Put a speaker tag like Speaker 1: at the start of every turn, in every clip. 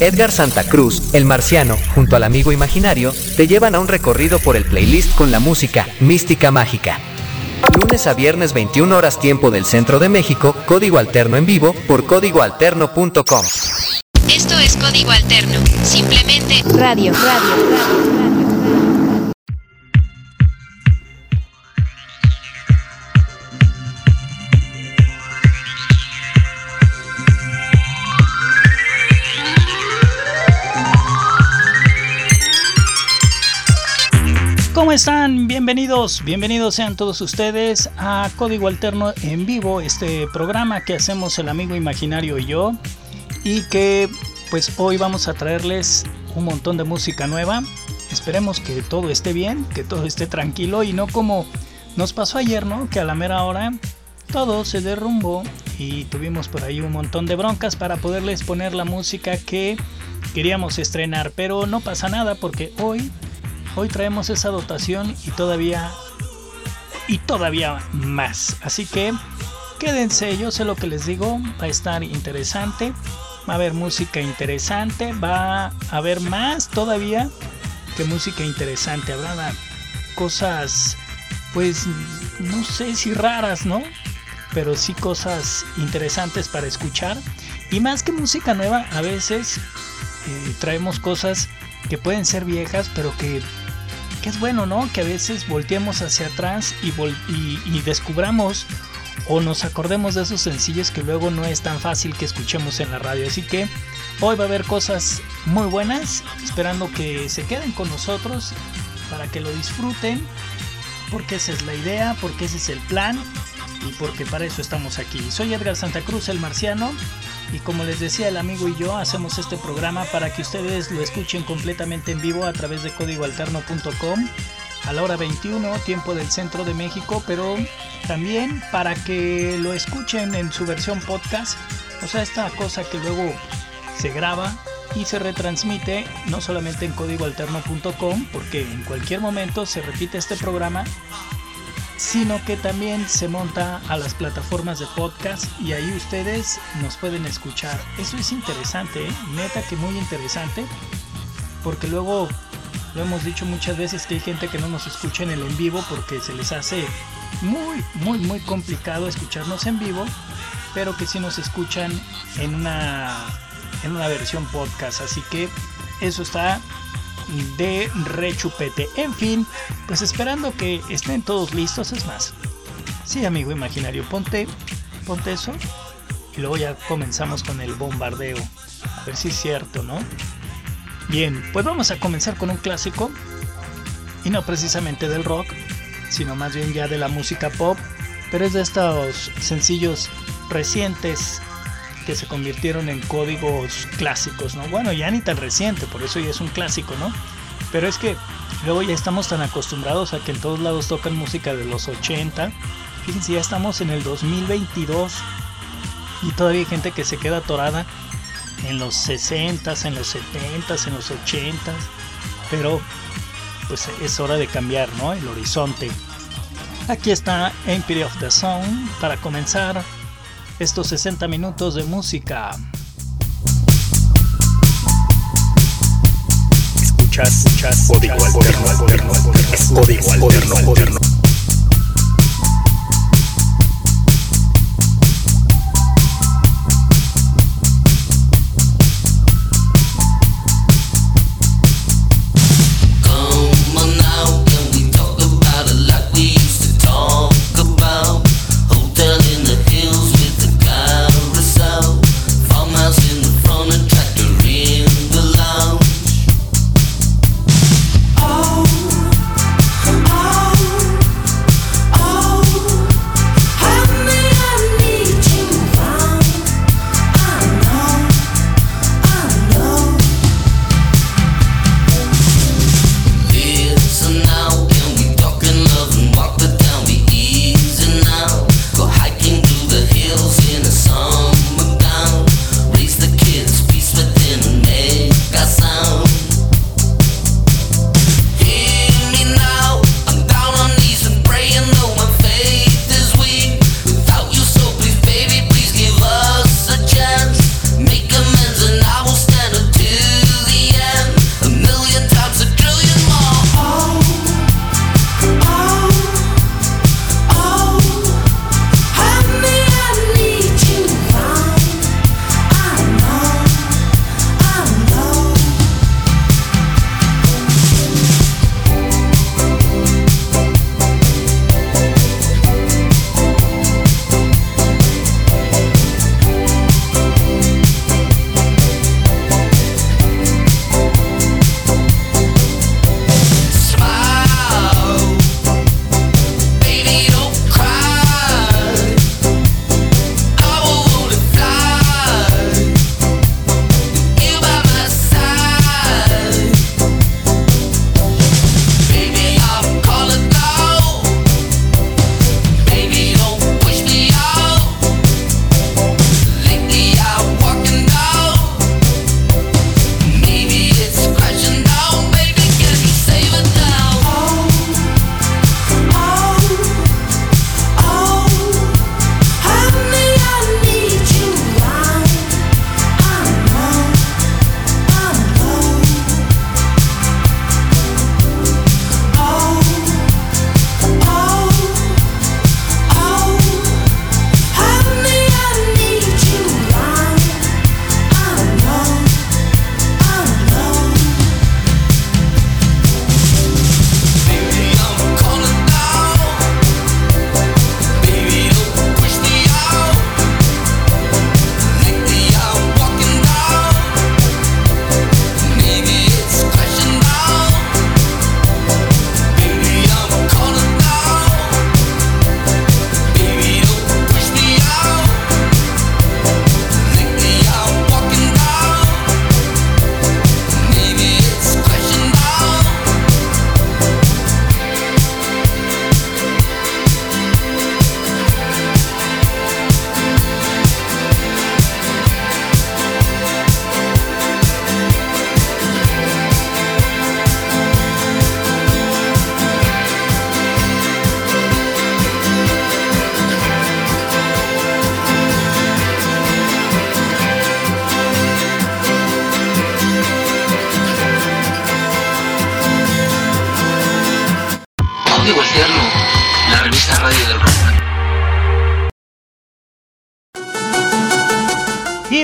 Speaker 1: Edgar Santa Cruz, el marciano, junto al amigo imaginario, te llevan a un recorrido por el playlist con la música Mística Mágica. Lunes a viernes 21 horas tiempo del centro de México, código alterno en vivo por códigoalterno.com.
Speaker 2: Esto es Código Alterno, simplemente radio, radio, radio.
Speaker 3: ¿Cómo están? Bienvenidos, bienvenidos sean todos ustedes a Código Alterno en vivo, este programa que hacemos el amigo imaginario y yo y que pues hoy vamos a traerles un montón de música nueva. Esperemos que todo esté bien, que todo esté tranquilo y no como nos pasó ayer, ¿no? Que a la mera hora todo se derrumbó y tuvimos por ahí un montón de broncas para poderles poner la música que queríamos estrenar, pero no pasa nada porque hoy Hoy traemos esa dotación y todavía y todavía más. Así que quédense, yo sé lo que les digo, va a estar interesante, va a haber música interesante, va a haber más todavía que música interesante. Habrá cosas, pues, no sé si raras, ¿no? Pero sí cosas interesantes para escuchar. Y más que música nueva, a veces eh, traemos cosas que pueden ser viejas, pero que que es bueno, ¿no? Que a veces volteemos hacia atrás y, y, descubramos o nos acordemos de esos sencillos que luego no es tan fácil que escuchemos en la radio. Así que hoy va a haber cosas muy buenas, esperando que se queden con nosotros para que lo disfruten, porque esa es la idea, porque ese es el plan y porque para eso estamos aquí. Soy Edgar Santa Cruz, el marciano, y como les decía el amigo y yo, hacemos este programa para que ustedes lo escuchen completamente en vivo a través de códigoalterno.com a la hora 21, tiempo del centro de México, pero también para que lo escuchen en su versión podcast, o sea, esta cosa que luego se graba y se retransmite no solamente en códigoalterno.com, porque en cualquier momento se repite este programa sino que también se monta a las plataformas de podcast y ahí ustedes nos pueden escuchar. Eso es interesante, ¿eh? neta que muy interesante, porque luego lo hemos dicho muchas veces que hay gente que no nos escucha en el en vivo porque se les hace muy, muy, muy complicado escucharnos en vivo, pero que sí nos escuchan en una, en una versión podcast. Así que eso está de rechupete. En fin, pues esperando que estén todos listos, es más. Sí, amigo imaginario, ponte, ponte eso y luego ya comenzamos con el bombardeo. A ver si es cierto, ¿no? Bien, pues vamos a comenzar con un clásico y no precisamente del rock, sino más bien ya de la música pop, pero es de estos sencillos recientes que se convirtieron en códigos clásicos, ¿no? Bueno, ya ni tan reciente, por eso ya es un clásico, ¿no? Pero es que luego ya estamos tan acostumbrados a que en todos lados tocan música de los 80. Fíjense, ya estamos en el 2022 y todavía hay gente que se queda atorada en los 60, en los 70, en los 80. Pero pues es hora de cambiar, ¿no? El horizonte. Aquí está Empire of the Sound para comenzar estos 60 minutos de música. Escuchas, escuchas, código alterno, código alterno,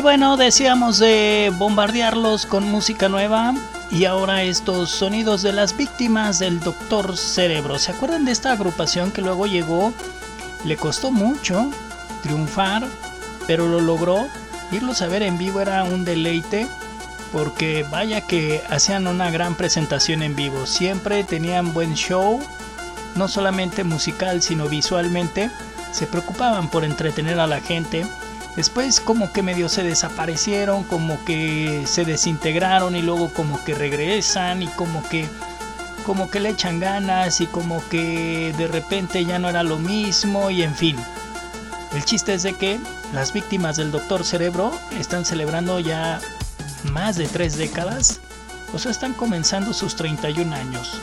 Speaker 3: Y bueno, decíamos de bombardearlos con música nueva y ahora estos sonidos de las víctimas del Doctor Cerebro. ¿Se acuerdan de esta agrupación que luego llegó? Le costó mucho triunfar, pero lo logró. Irlos a ver en vivo era un deleite porque vaya que hacían una gran presentación en vivo. Siempre tenían buen show, no solamente musical, sino visualmente. Se preocupaban por entretener a la gente Después como que medio se desaparecieron, como que se desintegraron y luego como que regresan y como que como que le echan ganas y como que de repente ya no era lo mismo y en fin. El chiste es de que las víctimas del Doctor Cerebro están celebrando ya más de tres décadas, o sea, están comenzando sus 31 años.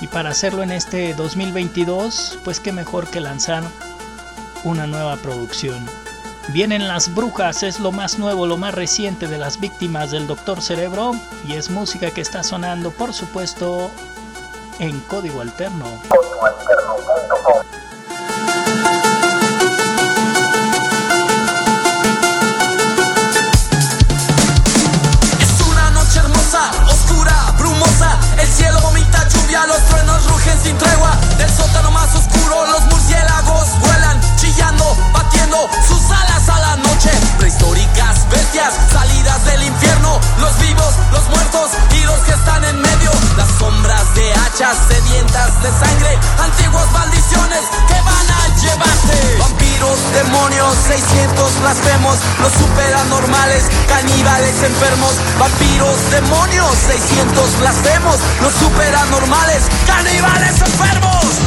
Speaker 3: Y para hacerlo en este 2022, pues qué mejor que lanzar una nueva producción. Vienen las brujas, es lo más nuevo, lo más reciente de las víctimas del Doctor Cerebro y es música que está sonando, por supuesto, en código alterno.
Speaker 4: Oscura, brumosa, el cielo vomita lluvia, los truenos rugen sin tregua, del sótano sedientas de sangre, antiguas maldiciones que van a llevarte. Vampiros, demonios, 600 blasfemos, los superanormales, caníbales enfermos. Vampiros, demonios, 600 blasfemos, los superanormales, caníbales enfermos.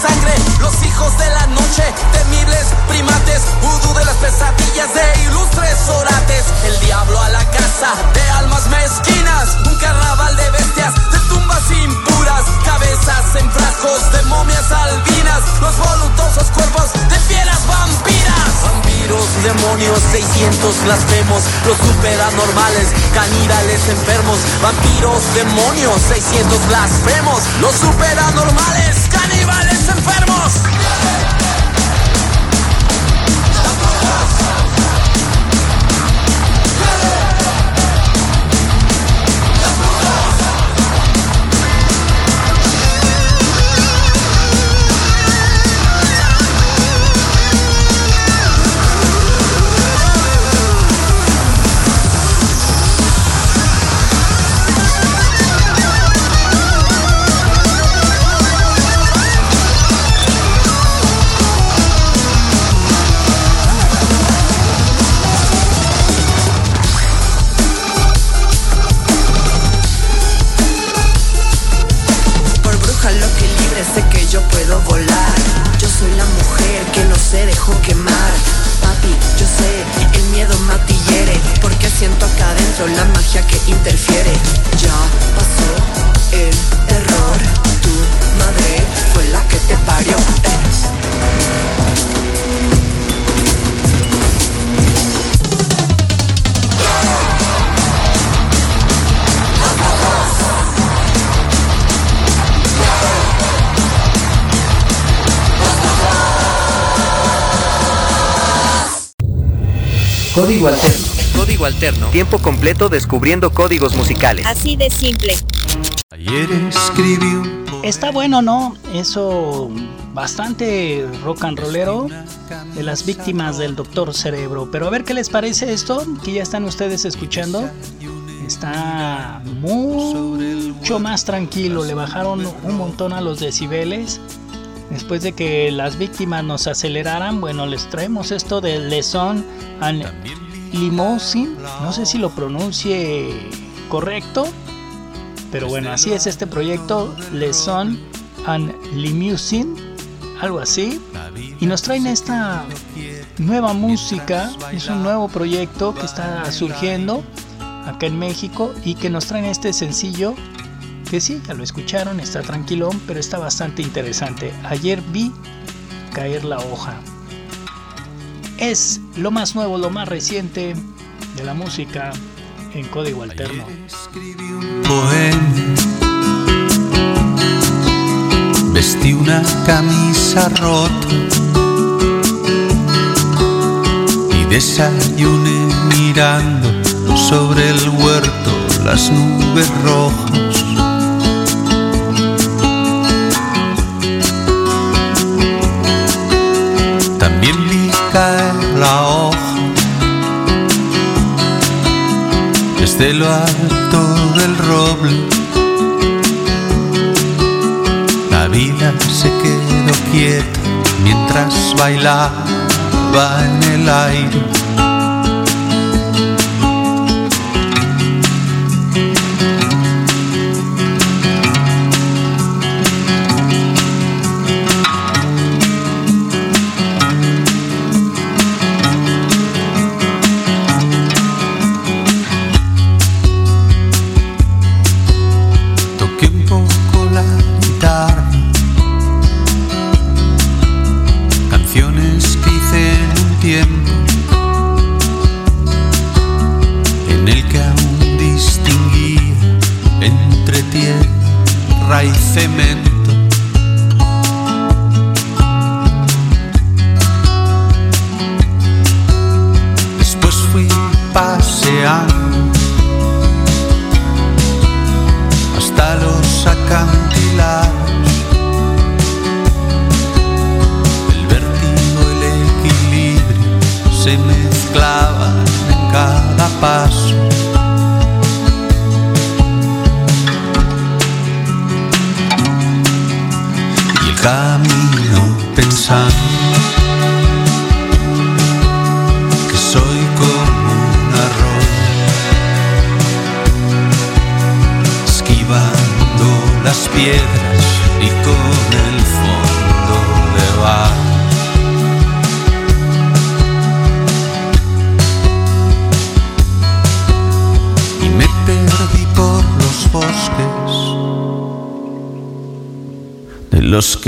Speaker 4: Sangre, los hijos de la noche, temibles primates, vudú de las pesadillas de ilustres orates, el diablo a la casa de almas mezquinas, un carnaval de bestias, de tumbas impuras, cabezas en frascos de momias albinas, los voluptuosos cuerpos de fieras vampiras, vampiros, demonios, 600 blasfemos, los superanormales, caníbales enfermos, vampiros, demonios, 600 blasfemos, los superanormales, caníbales
Speaker 1: alterno. Tiempo completo descubriendo códigos musicales.
Speaker 2: Así de simple.
Speaker 5: Ayer escribí un
Speaker 3: Está bueno, ¿no? Eso bastante rock and rollero de las víctimas del Doctor Cerebro. Pero a ver qué les parece esto que ya están ustedes escuchando. Está mucho más tranquilo, le bajaron un montón a los decibeles. Después de que las víctimas nos aceleraran, bueno, les traemos esto de Leson and Limousin, no sé si lo pronuncie correcto, pero bueno, así es este proyecto, Lesson and Limousin, algo así, y nos traen esta nueva música, es un nuevo proyecto que está surgiendo acá en México y que nos traen este sencillo que sí, ya lo escucharon, está tranquilón, pero está bastante interesante. Ayer vi caer la hoja es lo más nuevo, lo más reciente de la música en código alterno.
Speaker 5: Escribí un poema, vestí una camisa rota y desayuné mirando sobre el huerto las nubes rojas. desde lo alto del roble. La vida se quedó quieta mientras bailaba en el aire.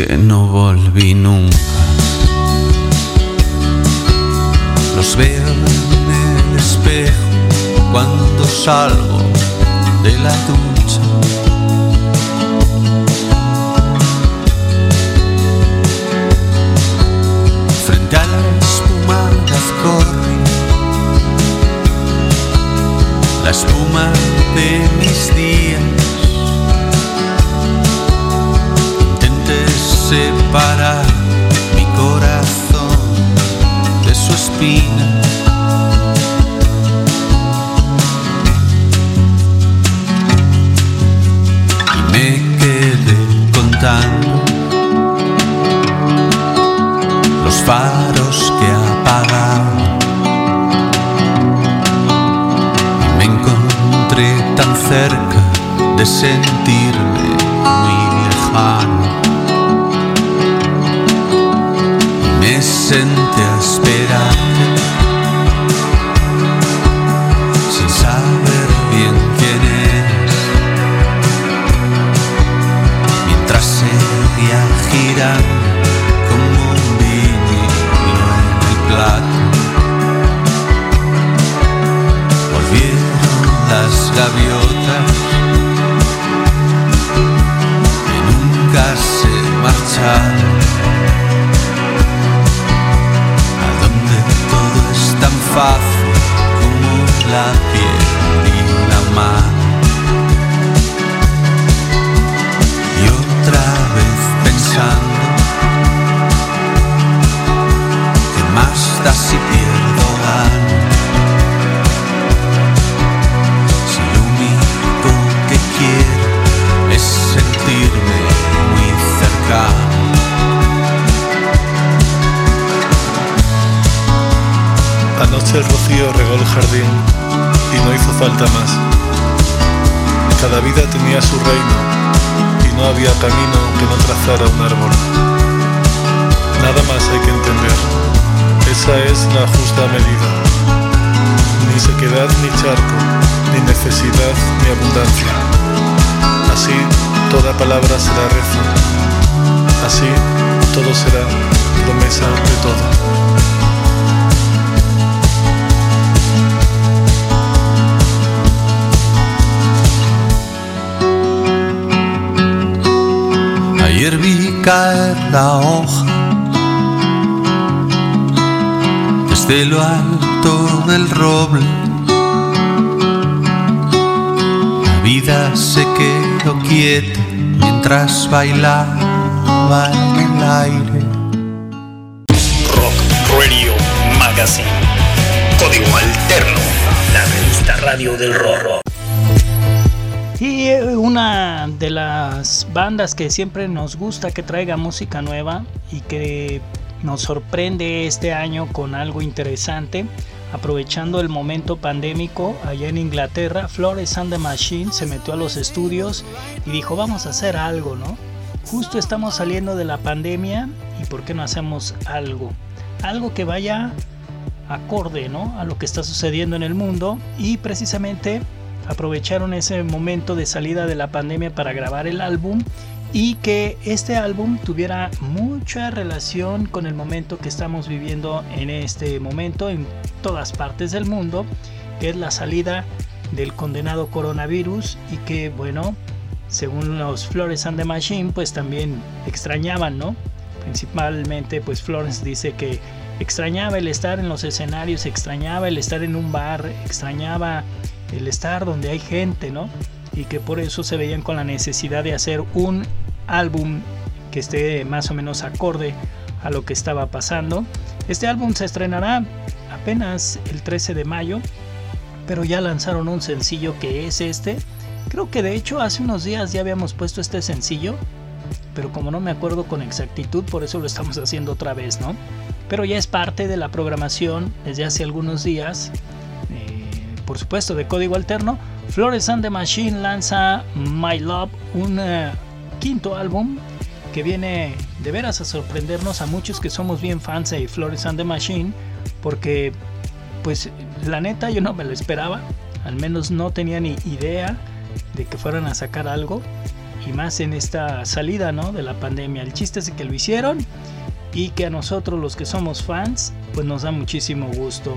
Speaker 5: que no volví nunca. Los veo en el espejo cuando salgo de la tumba. sentirme muy lejano. Me sentí desde lo alto del roble. La vida se quedó quieta mientras bailaba en el aire.
Speaker 3: Rock Radio Magazine. Código Alterno. La revista radio del rock. Y eh, una de las bandas que siempre nos gusta que traiga música nueva y que nos sorprende este año con algo interesante, aprovechando el momento pandémico allá en Inglaterra, Flores and the Machine se metió a los estudios y dijo vamos a hacer algo, ¿no? Justo estamos saliendo de la pandemia y ¿por qué no hacemos algo? Algo que vaya acorde, ¿no? A lo que está sucediendo en el mundo y precisamente aprovecharon ese momento de salida de la pandemia para grabar el álbum y que este álbum tuviera mucha relación con el momento que estamos viviendo en este momento en todas partes del mundo, que es la salida del condenado coronavirus y que bueno, según los Flores and the Machine, pues también extrañaban, ¿no? Principalmente pues Florence dice que extrañaba el estar en los escenarios, extrañaba el estar en un bar, extrañaba el estar donde hay gente, ¿no? Y que por eso se veían con la necesidad de hacer un álbum que esté más o menos acorde a lo que estaba pasando. Este álbum se estrenará apenas el 13 de mayo, pero ya lanzaron un sencillo que es este. Creo que de hecho hace unos días ya habíamos puesto este sencillo, pero como no me acuerdo con exactitud, por eso lo estamos haciendo otra vez, ¿no? Pero ya es parte de la programación desde hace algunos días por supuesto de código alterno, Flores and the Machine lanza My Love, un uh, quinto álbum que viene de veras a sorprendernos a muchos que somos bien fans de Flores and the Machine, porque pues la neta yo no me lo esperaba, al menos no tenía ni idea de que fueran a sacar algo, y más en esta salida ¿no? de la pandemia. El chiste es que lo hicieron y que a nosotros los que somos fans pues nos da muchísimo gusto.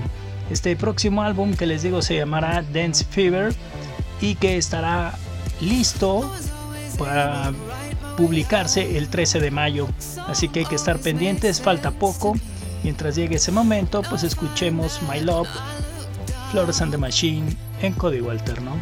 Speaker 3: Este próximo álbum que les digo se llamará Dance Fever y que estará listo para publicarse el 13 de mayo. Así que hay que estar pendientes, falta poco. Mientras llegue ese momento, pues escuchemos My Love, Flores and the Machine en código alterno.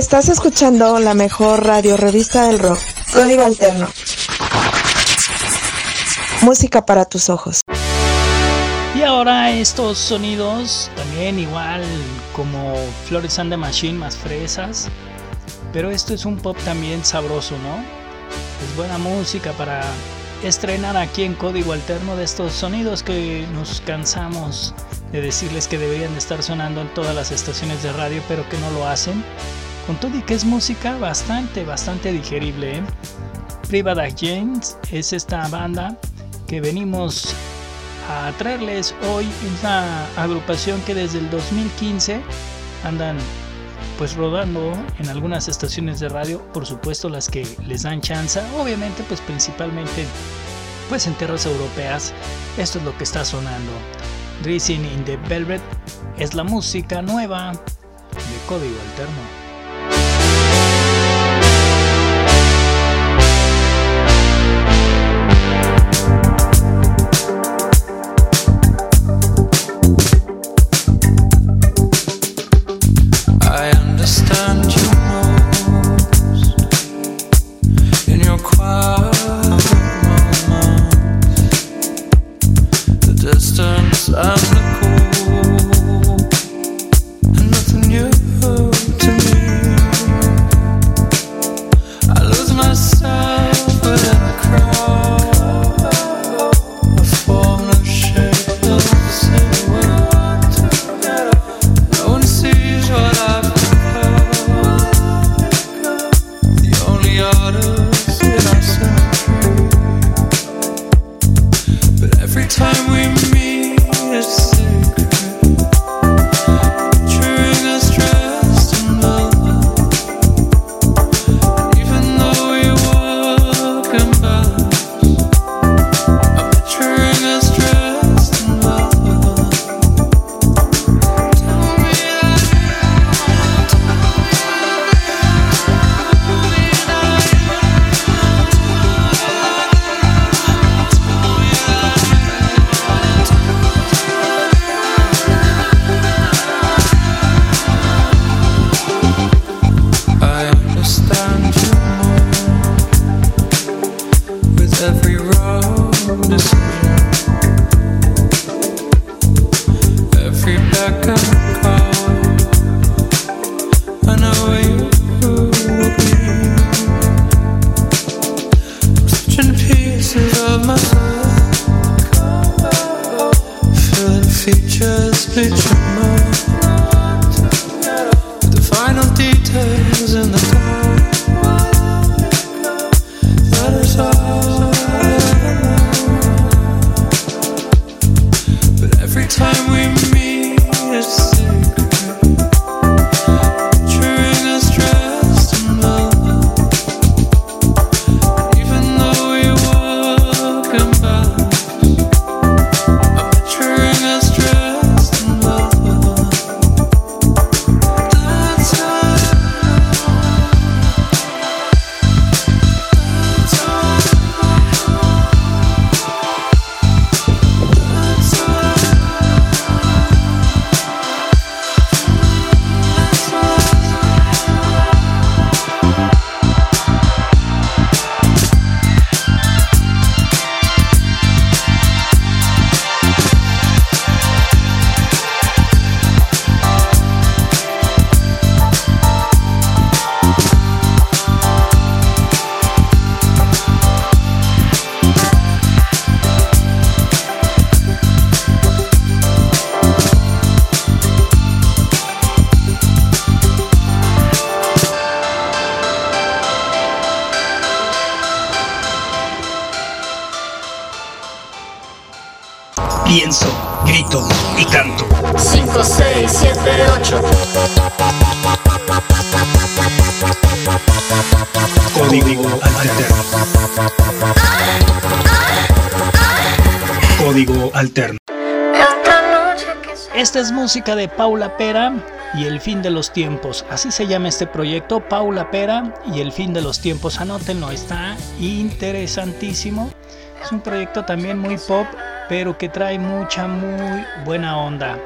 Speaker 6: Estás escuchando la mejor radio revista del rock. Código Alterno. Música para tus ojos.
Speaker 7: Y ahora estos sonidos, también igual como Flores and the Machine más fresas. Pero esto es un pop también sabroso, ¿no? Es buena música para estrenar aquí en Código Alterno de estos sonidos que nos cansamos de decirles que deberían de estar sonando en todas las estaciones de radio, pero que no lo hacen. Con todo y que es música bastante, bastante digerible. ¿eh? Private James es esta banda que venimos a traerles hoy. una agrupación que desde el 2015 andan pues rodando en algunas estaciones de radio, por supuesto las que les dan chance, obviamente pues principalmente pues en tierras europeas. Esto es lo que está sonando. Racing in the Velvet es la música nueva de Código Alterno. Música de Paula Pera y El fin de los tiempos. Así se llama este proyecto, Paula Pera y El fin de los tiempos. Anótenlo, está interesantísimo. Es un proyecto también muy pop, pero que trae mucha, muy buena onda.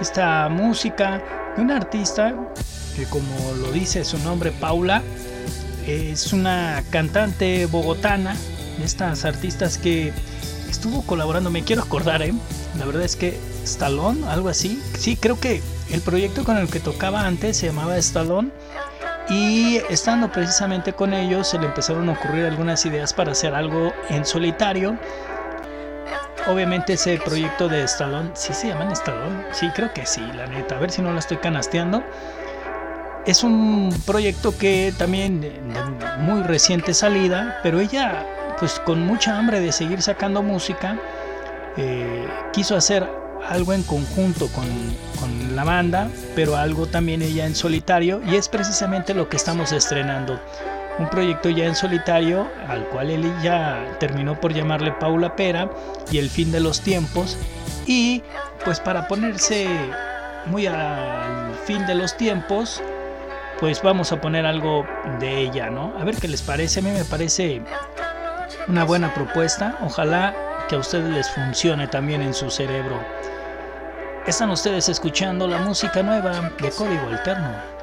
Speaker 7: Esta música
Speaker 8: de una artista que como lo dice su nombre Paula, es una cantante bogotana, de estas artistas que estuvo colaborando, me quiero acordar, ¿eh? la verdad es que Stallone, algo así, sí, creo que el proyecto con el que tocaba antes se llamaba Stallone y estando precisamente con ellos se le empezaron a ocurrir algunas ideas para hacer algo en solitario. Obviamente ese proyecto de Stallone, ¿sí se llaman Stallone? Sí, creo que sí, la neta, a ver si no la estoy canasteando. Es un proyecto que también de muy reciente salida, pero ella pues con mucha hambre de seguir sacando música, eh, quiso hacer algo en conjunto con, con, la banda, pero algo también ella en solitario, y es precisamente lo que estamos estrenando. Un proyecto ya en solitario, al cual él ya terminó por llamarle Paula Pera y El fin de los tiempos, y pues para ponerse muy al fin de los tiempos, pues vamos a poner algo de ella, ¿no? A ver qué les parece, a mí me parece una buena propuesta. Ojalá que a ustedes les funcione también en su cerebro. Están ustedes escuchando la música nueva de Código Alterno.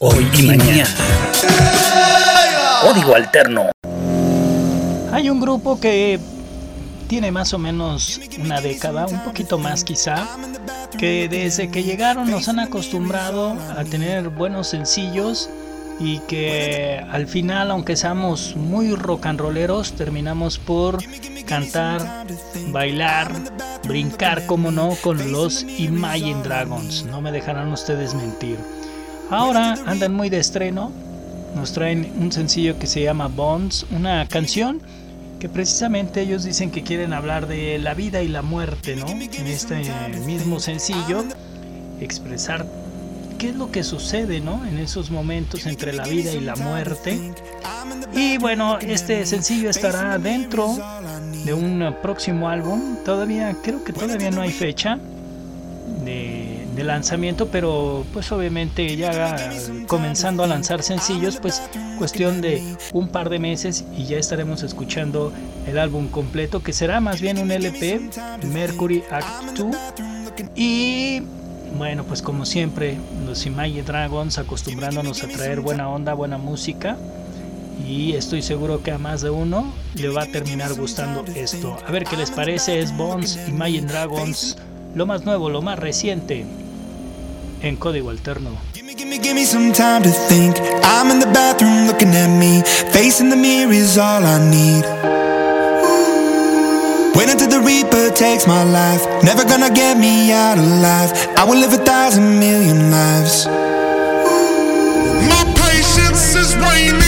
Speaker 9: Hoy y mañana. Código alterno.
Speaker 8: Hay un grupo que tiene más o menos una década, un poquito más quizá, que desde que llegaron nos han acostumbrado a tener buenos sencillos
Speaker 3: y que al final, aunque seamos muy rock and rolleros, terminamos por cantar, bailar, brincar, como no, con los Imagine Dragons. No me dejarán ustedes mentir. Ahora andan muy de estreno. Nos traen un sencillo que se llama Bonds, una canción que precisamente ellos dicen que quieren hablar de la vida y la muerte, ¿no? En este mismo sencillo, expresar qué es lo que sucede, ¿no? En esos momentos entre la vida y la muerte. Y bueno, este sencillo estará dentro de un próximo álbum. Todavía, creo que todavía no hay fecha de, lanzamiento, pero pues obviamente ya comenzando a lanzar sencillos, pues cuestión de un par de meses y ya estaremos escuchando el álbum completo, que será más bien un LP, Mercury Act 2. Y bueno, pues como siempre, los Imagine Dragons acostumbrándonos a traer buena onda, buena música. Y estoy seguro que a más de uno le va a terminar gustando esto. A ver qué les parece, es Bones, Imagine Dragons, lo más nuevo, lo más reciente, en código alterno.
Speaker 9: Give me, give me some time to think. I'm in the bathroom looking at me. Facing the mirror is all I need. Wait until the Reaper takes my life. Never gonna get me out alive. I will live a thousand million lives.
Speaker 10: My patience is waning.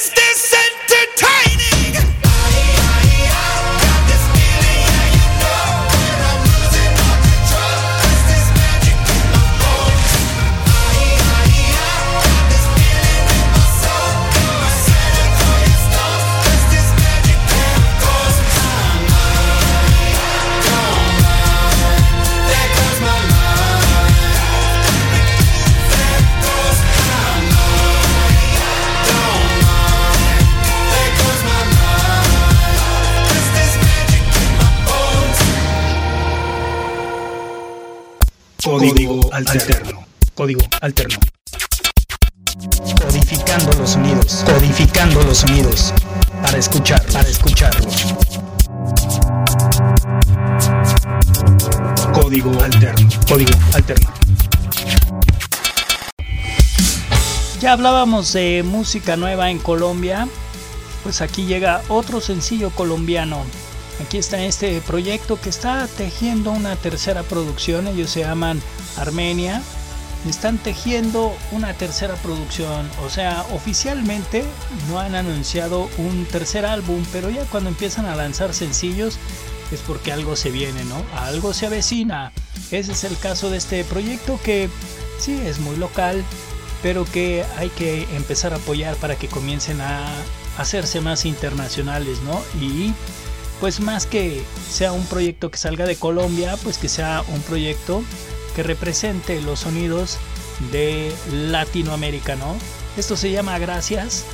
Speaker 3: Código alterno. Código alterno. Codificando los sonidos. Codificando los sonidos. Para escuchar, para escucharlos. Código alterno. Código alterno. Ya hablábamos de música nueva en Colombia. Pues aquí llega otro sencillo colombiano. Aquí está este proyecto que está tejiendo una tercera producción. Ellos se llaman Armenia. Están tejiendo una tercera producción. O sea, oficialmente no han anunciado un tercer álbum, pero ya cuando empiezan a lanzar sencillos es porque algo se viene, ¿no? Algo se avecina. Ese es el caso de este proyecto que sí es muy local, pero que hay que empezar a apoyar para que comiencen a hacerse más internacionales, ¿no? Y pues más que sea un proyecto que salga de Colombia, pues que sea un proyecto que represente los sonidos de Latinoamérica, ¿no? Esto se llama Gracias,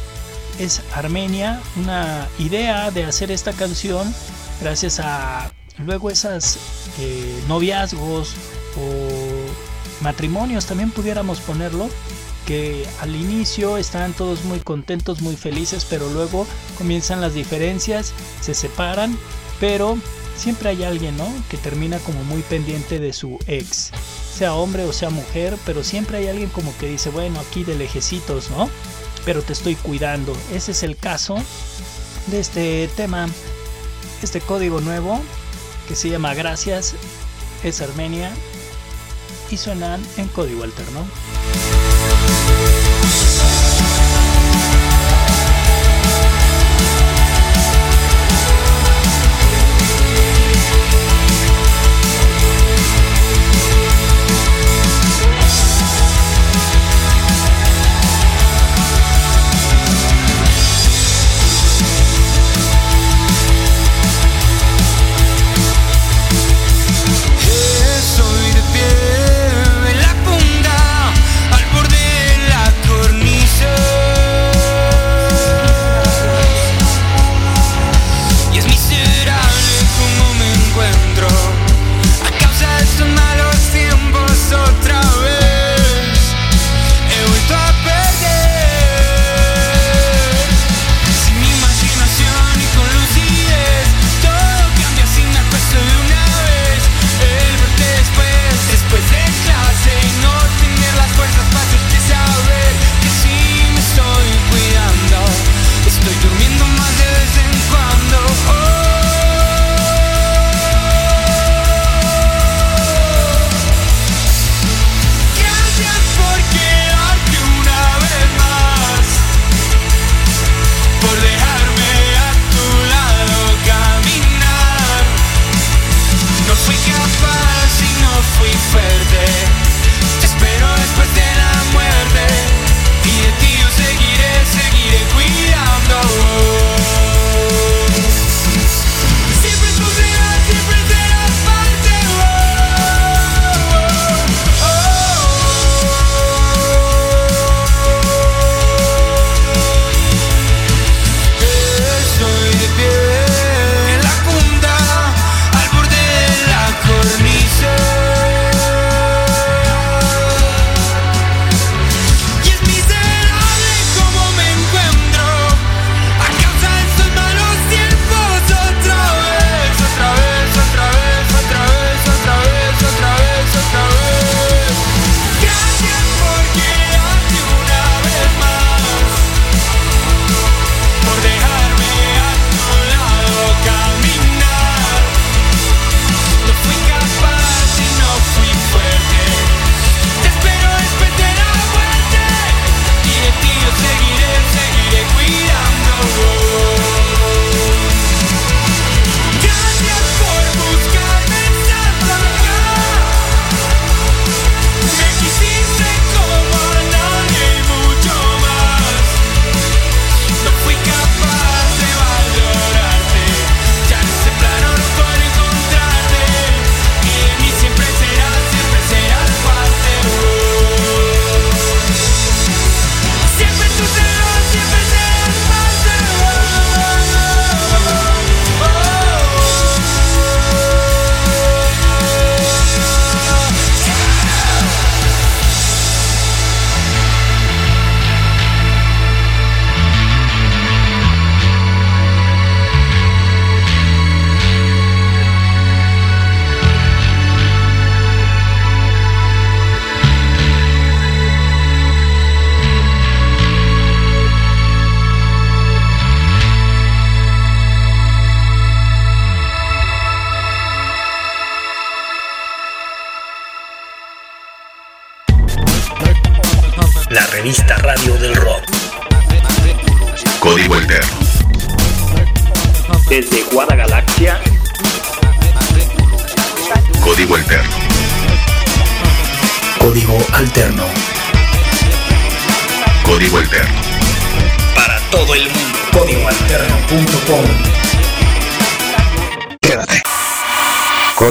Speaker 3: es Armenia, una idea de hacer esta canción gracias a
Speaker 11: luego esas eh, noviazgos o matrimonios también pudiéramos ponerlo que al inicio están todos muy contentos, muy felices, pero luego comienzan las diferencias, se separan, pero siempre hay alguien, ¿no? Que termina como muy pendiente de su ex, sea hombre o sea mujer, pero siempre hay alguien como que dice, bueno, aquí de lejecitos, ¿no? Pero te estoy cuidando. Ese es el caso de este tema, este código nuevo que se llama Gracias, es Armenia y suenan en código alterno.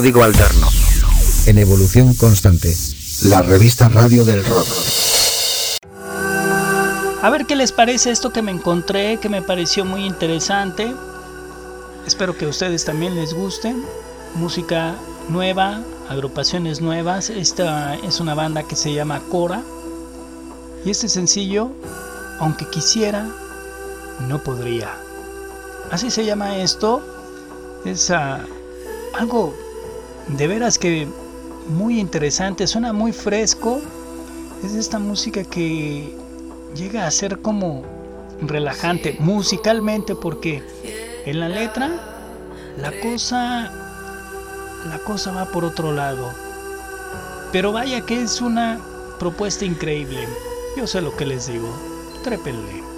Speaker 12: Código Alterno. En evolución constante. La revista Radio del Rock.
Speaker 11: A ver qué les parece esto que me encontré, que me pareció muy interesante. Espero que a ustedes también les guste.
Speaker 13: música nueva, agrupaciones nuevas. Esta es una banda que se llama Cora. Y este sencillo, aunque quisiera, no podría. Así se llama esto. Es ah, algo de veras que muy interesante, suena muy fresco. Es esta música que llega a ser como relajante musicalmente porque en la letra la cosa la cosa va por otro lado. Pero vaya que es una propuesta increíble. Yo sé lo que les digo. Trépenle.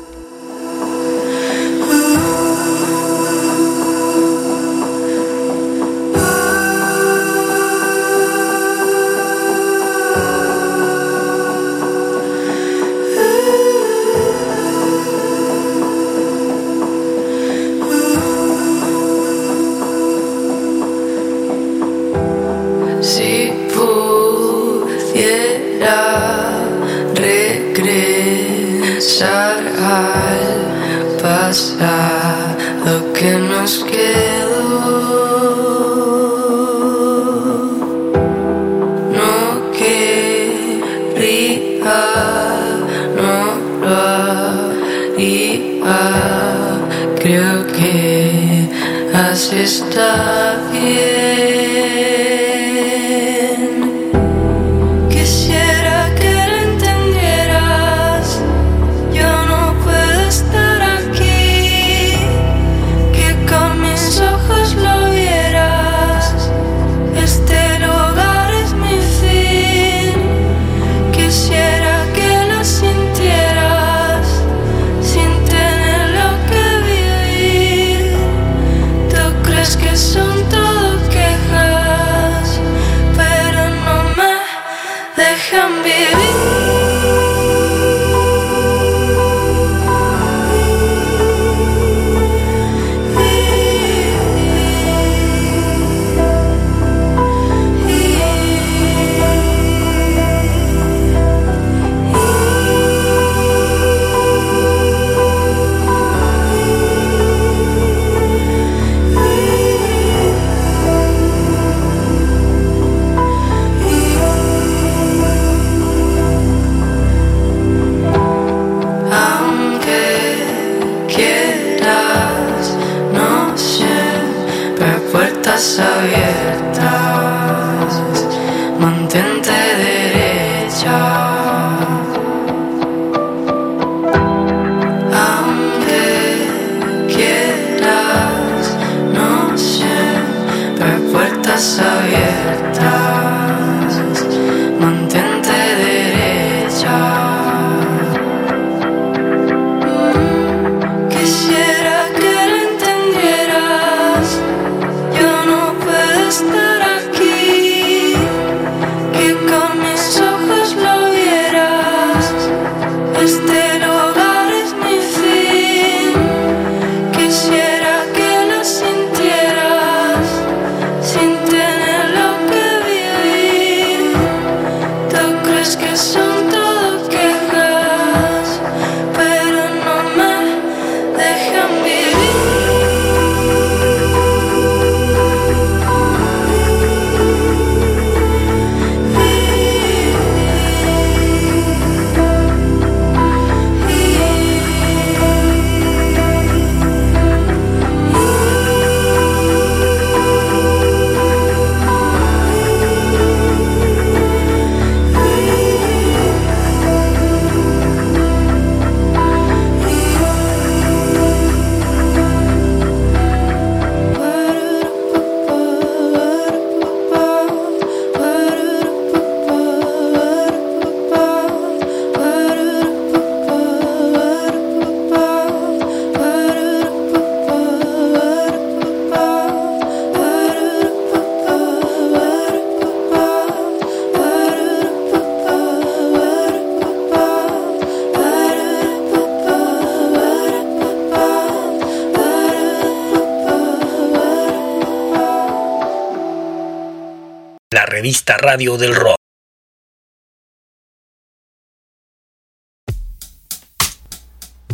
Speaker 9: Revista Radio del Rock.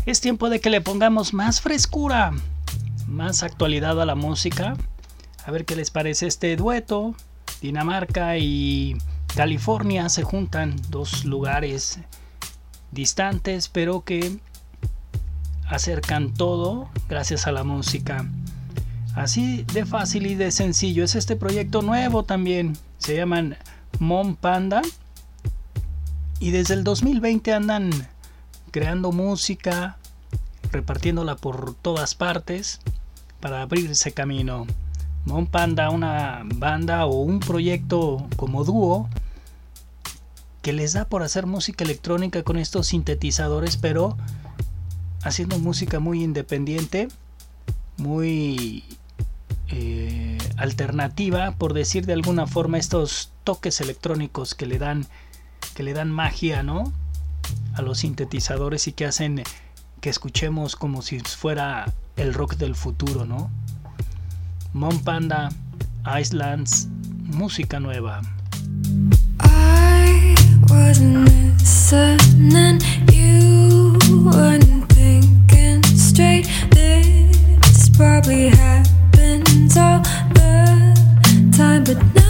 Speaker 13: Es tiempo de que le pongamos más frescura, más actualidad a la música.
Speaker 3: A ver qué les parece este dueto. Dinamarca y California se juntan, dos lugares distantes, pero que acercan todo gracias a la música. Así de fácil y de sencillo es este proyecto nuevo también. Se llaman Mon Panda. Y desde el 2020 andan creando música, repartiéndola por todas partes para abrirse camino. Mon Panda, una banda o un proyecto como dúo que les da por hacer música electrónica con estos sintetizadores, pero haciendo música muy independiente, muy eh, alternativa, por decir de alguna forma, estos toques electrónicos que le dan, que le dan magia, ¿no? A los sintetizadores y que hacen que escuchemos como si fuera el rock del futuro, ¿no? Mon Panda, Islands, música nueva.
Speaker 8: Time, but now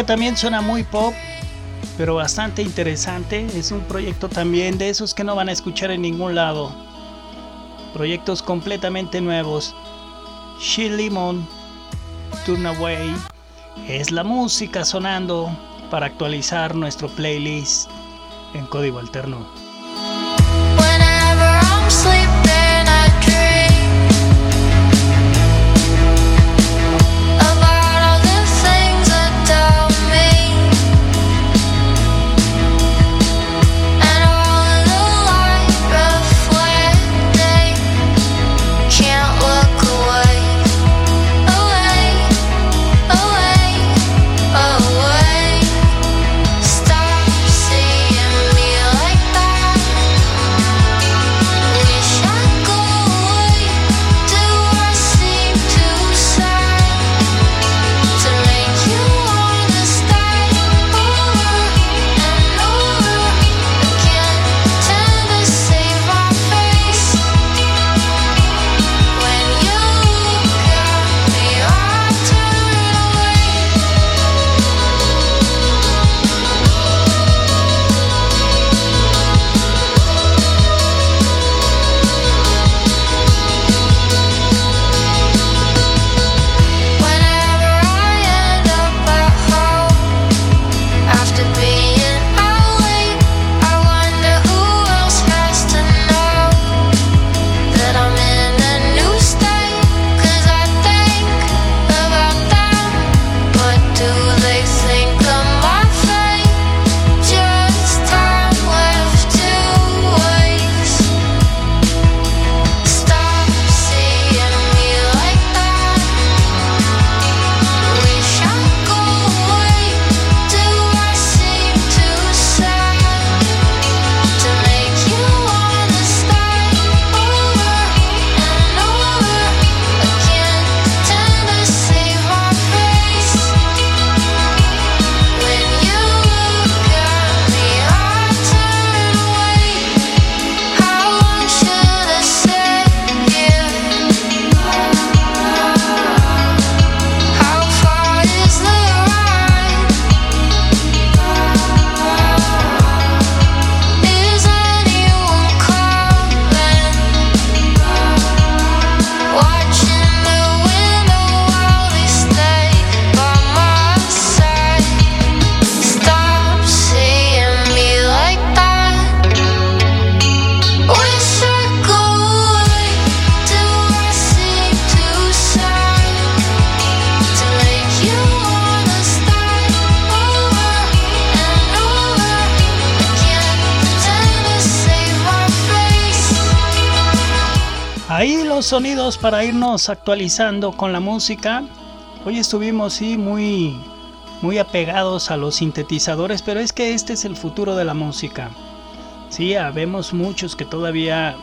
Speaker 3: que también suena muy pop, pero bastante interesante, es un proyecto también de esos que no van a escuchar en ningún lado. Proyectos completamente nuevos. She Lemon, Turn Away, es la música sonando para actualizar nuestro playlist en código alterno. Para irnos actualizando con la música. Hoy estuvimos sí muy muy apegados a los sintetizadores, pero es que este es el futuro de la música. Sí, habemos muchos que todavía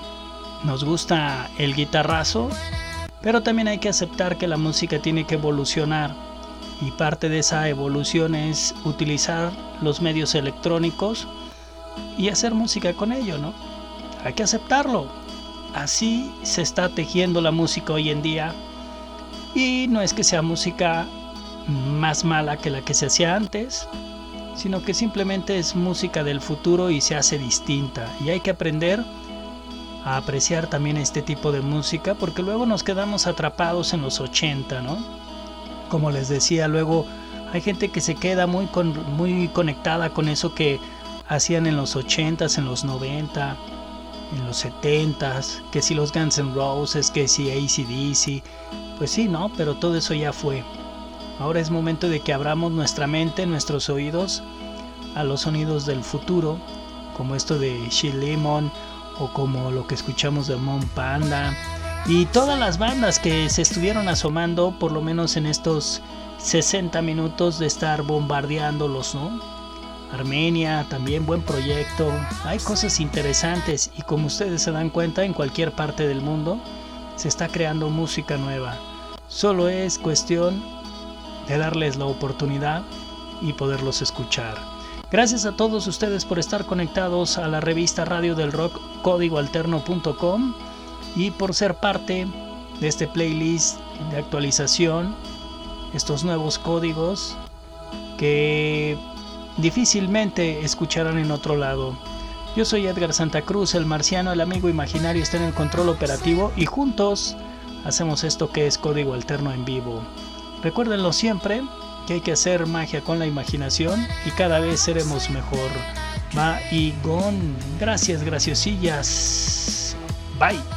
Speaker 3: nos gusta el guitarrazo, pero también hay que aceptar que la música tiene que evolucionar y parte de esa evolución es utilizar los medios electrónicos y hacer música con ello, ¿no? Hay que aceptarlo. Así se está tejiendo la música hoy en día y no es que sea música más mala que la que se hacía antes, sino que simplemente es música del futuro y se hace distinta y hay que aprender a apreciar también este tipo de música porque luego nos quedamos atrapados en los 80, ¿no? Como les decía, luego hay gente que se queda muy, muy conectada con eso que hacían en los 80s, en los 90, en los 70s, que si los Guns N' Roses, que si ACDC, pues sí, ¿no? Pero todo eso ya fue. Ahora es momento de que abramos nuestra mente, nuestros oídos a los sonidos del futuro, como esto de She Lemon o como lo que escuchamos de Mon Panda y todas las bandas que se estuvieron asomando por lo menos en estos 60 minutos de estar bombardeándolos, ¿no? Armenia, también buen proyecto, hay cosas interesantes y como ustedes se dan cuenta en cualquier parte del mundo se está creando música nueva. Solo es cuestión de darles la oportunidad y poderlos escuchar. Gracias a todos ustedes por estar conectados a la revista Radio del Rock códigoalterno.com y por ser parte de este playlist de actualización, estos nuevos códigos que difícilmente escucharán en otro lado. Yo soy Edgar Santa Cruz, el marciano, el amigo imaginario está en el control operativo y juntos hacemos esto que es código alterno en vivo. Recuérdenlo siempre, que hay que hacer magia con la imaginación y cada vez seremos mejor. Va y gon. Gracias, graciosillas. Bye.